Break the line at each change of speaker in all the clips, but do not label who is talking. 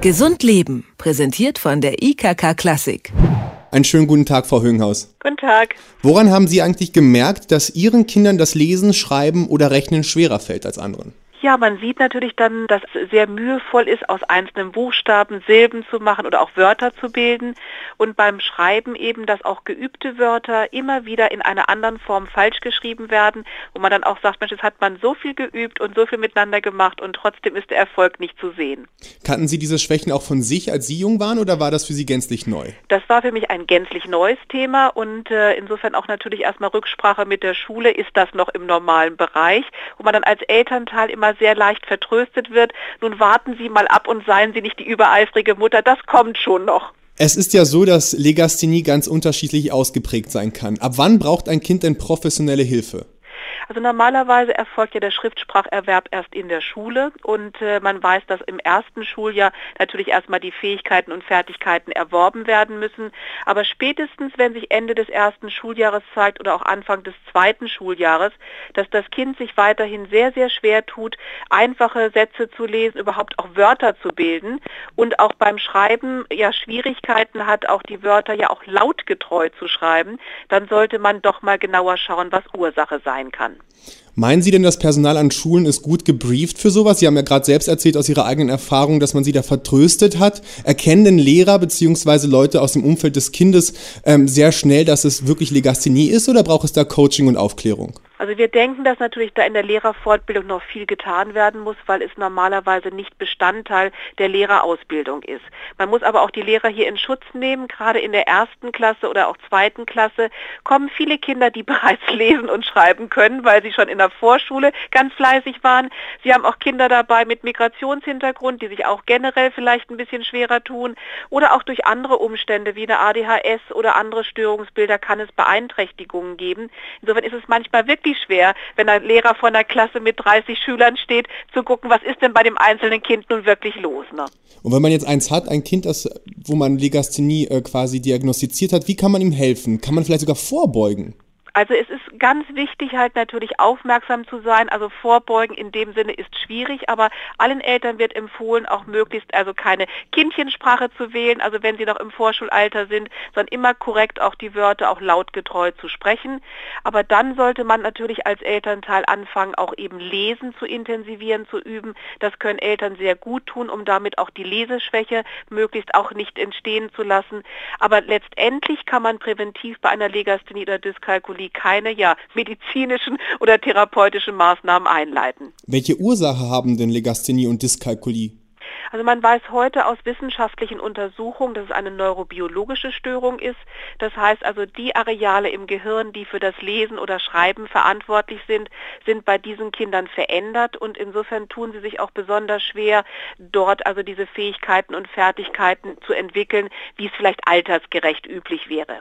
Gesund Leben, präsentiert von der IKK Klassik.
Einen schönen guten Tag, Frau Hönghaus.
Guten Tag.
Woran haben Sie eigentlich gemerkt, dass Ihren Kindern das Lesen, Schreiben oder Rechnen schwerer fällt als anderen?
Ja, man sieht natürlich dann, dass es sehr mühevoll ist, aus einzelnen Buchstaben Silben zu machen oder auch Wörter zu bilden. Und beim Schreiben eben, dass auch geübte Wörter immer wieder in einer anderen Form falsch geschrieben werden, wo man dann auch sagt, Mensch, das hat man so viel geübt und so viel miteinander gemacht und trotzdem ist der Erfolg nicht zu sehen.
Kannten Sie diese Schwächen auch von sich, als Sie jung waren, oder war das für Sie gänzlich neu?
Das war für mich ein gänzlich neues Thema und äh, insofern auch natürlich erstmal Rücksprache mit der Schule, ist das noch im normalen Bereich, wo man dann als Elternteil immer sehr leicht vertröstet wird. Nun warten Sie mal ab und seien Sie nicht die übereifrige Mutter, das kommt schon noch.
Es ist ja so, dass Legasthenie ganz unterschiedlich ausgeprägt sein kann. Ab wann braucht ein Kind denn professionelle Hilfe?
Also normalerweise erfolgt ja der Schriftspracherwerb erst in der Schule und äh, man weiß, dass im ersten Schuljahr natürlich erstmal die Fähigkeiten und Fertigkeiten erworben werden müssen. Aber spätestens, wenn sich Ende des ersten Schuljahres zeigt oder auch Anfang des zweiten Schuljahres, dass das Kind sich weiterhin sehr, sehr schwer tut, einfache Sätze zu lesen, überhaupt auch Wörter zu bilden und auch beim Schreiben ja Schwierigkeiten hat, auch die Wörter ja auch lautgetreu zu schreiben, dann sollte man doch mal genauer schauen, was Ursache sein kann.
Meinen Sie denn, das Personal an Schulen ist gut gebrieft für sowas? Sie haben ja gerade selbst erzählt aus Ihrer eigenen Erfahrung, dass man Sie da vertröstet hat. Erkennen denn Lehrer bzw. Leute aus dem Umfeld des Kindes ähm, sehr schnell, dass es wirklich Legasthenie ist oder braucht es da Coaching und Aufklärung?
Also wir denken, dass natürlich da in der Lehrerfortbildung noch viel getan werden muss, weil es normalerweise nicht Bestandteil der Lehrerausbildung ist. Man muss aber auch die Lehrer hier in Schutz nehmen. Gerade in der ersten Klasse oder auch zweiten Klasse kommen viele Kinder, die bereits lesen und schreiben können, weil sie schon in der Vorschule ganz fleißig waren. Sie haben auch Kinder dabei mit Migrationshintergrund, die sich auch generell vielleicht ein bisschen schwerer tun. Oder auch durch andere Umstände wie eine ADHS oder andere Störungsbilder kann es Beeinträchtigungen geben. Insofern ist es manchmal wirklich wirklich schwer, wenn ein Lehrer vor einer Klasse mit 30 Schülern steht, zu gucken, was ist denn bei dem einzelnen Kind nun wirklich los. Ne?
Und wenn man jetzt eins hat, ein Kind, das, wo man Legasthenie äh, quasi diagnostiziert hat, wie kann man ihm helfen? Kann man vielleicht sogar vorbeugen?
Also es ist ganz wichtig halt natürlich aufmerksam zu sein. Also vorbeugen in dem Sinne ist schwierig, aber allen Eltern wird empfohlen, auch möglichst also keine Kindchensprache zu wählen, also wenn sie noch im Vorschulalter sind, sondern immer korrekt auch die Wörter auch lautgetreu zu sprechen. Aber dann sollte man natürlich als Elternteil anfangen, auch eben Lesen zu intensivieren, zu üben. Das können Eltern sehr gut tun, um damit auch die Leseschwäche möglichst auch nicht entstehen zu lassen. Aber letztendlich kann man präventiv bei einer Legasthenie oder Dyskalkulie die keine ja, medizinischen oder therapeutischen Maßnahmen einleiten.
Welche Ursache haben denn Legasthenie und Dyskalkulie?
Also man weiß heute aus wissenschaftlichen Untersuchungen, dass es eine neurobiologische Störung ist. Das heißt also, die Areale im Gehirn, die für das Lesen oder Schreiben verantwortlich sind, sind bei diesen Kindern verändert und insofern tun sie sich auch besonders schwer, dort also diese Fähigkeiten und Fertigkeiten zu entwickeln, wie es vielleicht altersgerecht üblich wäre.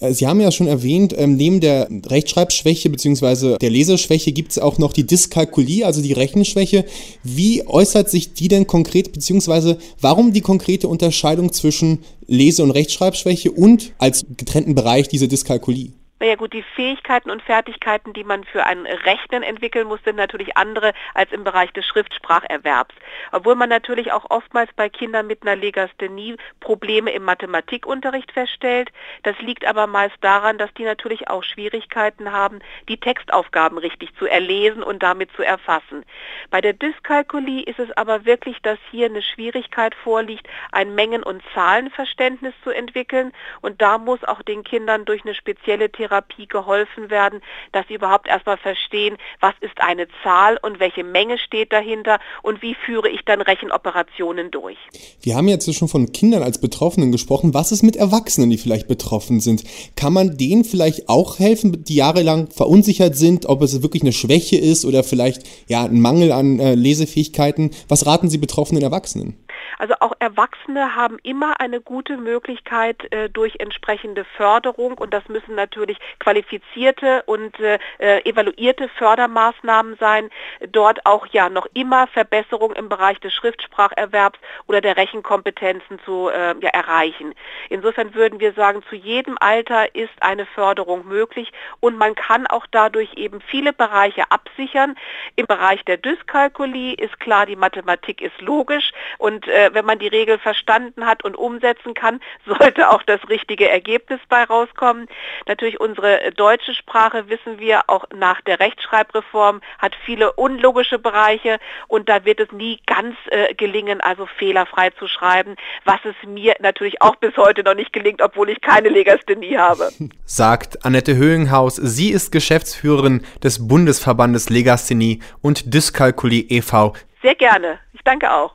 Äh, sie haben ja schon erwähnt, ähm, neben der Rechtschreibschwäche bzw. der Leseschwäche gibt es auch noch die Dyskalkulie, also die Rechenschwäche. Wie äußert sich die denn konkret beziehungsweise warum die konkrete Unterscheidung zwischen Lese- und Rechtschreibschwäche und als getrennten Bereich diese Dyskalkulie?
Naja gut, die Fähigkeiten und Fertigkeiten, die man für ein Rechnen entwickeln muss, sind natürlich andere als im Bereich des Schriftspracherwerbs. Obwohl man natürlich auch oftmals bei Kindern mit einer Legasthenie Probleme im Mathematikunterricht feststellt. Das liegt aber meist daran, dass die natürlich auch Schwierigkeiten haben, die Textaufgaben richtig zu erlesen und damit zu erfassen. Bei der Dyskalkulie ist es aber wirklich, dass hier eine Schwierigkeit vorliegt, ein Mengen- und Zahlenverständnis zu entwickeln. Und da muss auch den Kindern durch eine spezielle Therapie Therapie geholfen werden, dass sie überhaupt erstmal verstehen, was ist eine Zahl und welche Menge steht dahinter und wie führe ich dann Rechenoperationen durch.
Wir haben jetzt schon von Kindern als Betroffenen gesprochen. Was ist mit Erwachsenen, die vielleicht betroffen sind? Kann man denen vielleicht auch helfen, die jahrelang verunsichert sind, ob es wirklich eine Schwäche ist oder vielleicht ja ein Mangel an äh, Lesefähigkeiten? Was raten Sie betroffenen Erwachsenen?
Also auch Erwachsene haben immer eine gute Möglichkeit äh, durch entsprechende Förderung und das müssen natürlich qualifizierte und äh, äh, evaluierte Fördermaßnahmen sein, dort auch ja noch immer Verbesserungen im Bereich des Schriftspracherwerbs oder der Rechenkompetenzen zu äh, ja, erreichen. Insofern würden wir sagen, zu jedem Alter ist eine Förderung möglich und man kann auch dadurch eben viele Bereiche absichern. Im Bereich der Dyskalkulie ist klar, die Mathematik ist logisch und äh, wenn man die Regel verstanden hat und umsetzen kann, sollte auch das richtige Ergebnis bei rauskommen. Natürlich unsere deutsche Sprache, wissen wir, auch nach der Rechtschreibreform hat viele unlogische Bereiche und da wird es nie ganz äh, gelingen, also fehlerfrei zu schreiben, was es mir natürlich auch bis heute noch nicht gelingt, obwohl ich keine Legasthenie habe.
Sagt Annette Höhinghaus. Sie ist Geschäftsführerin des Bundesverbandes Legasthenie und Dyskalkulie e.V.
Sehr gerne. Ich danke auch.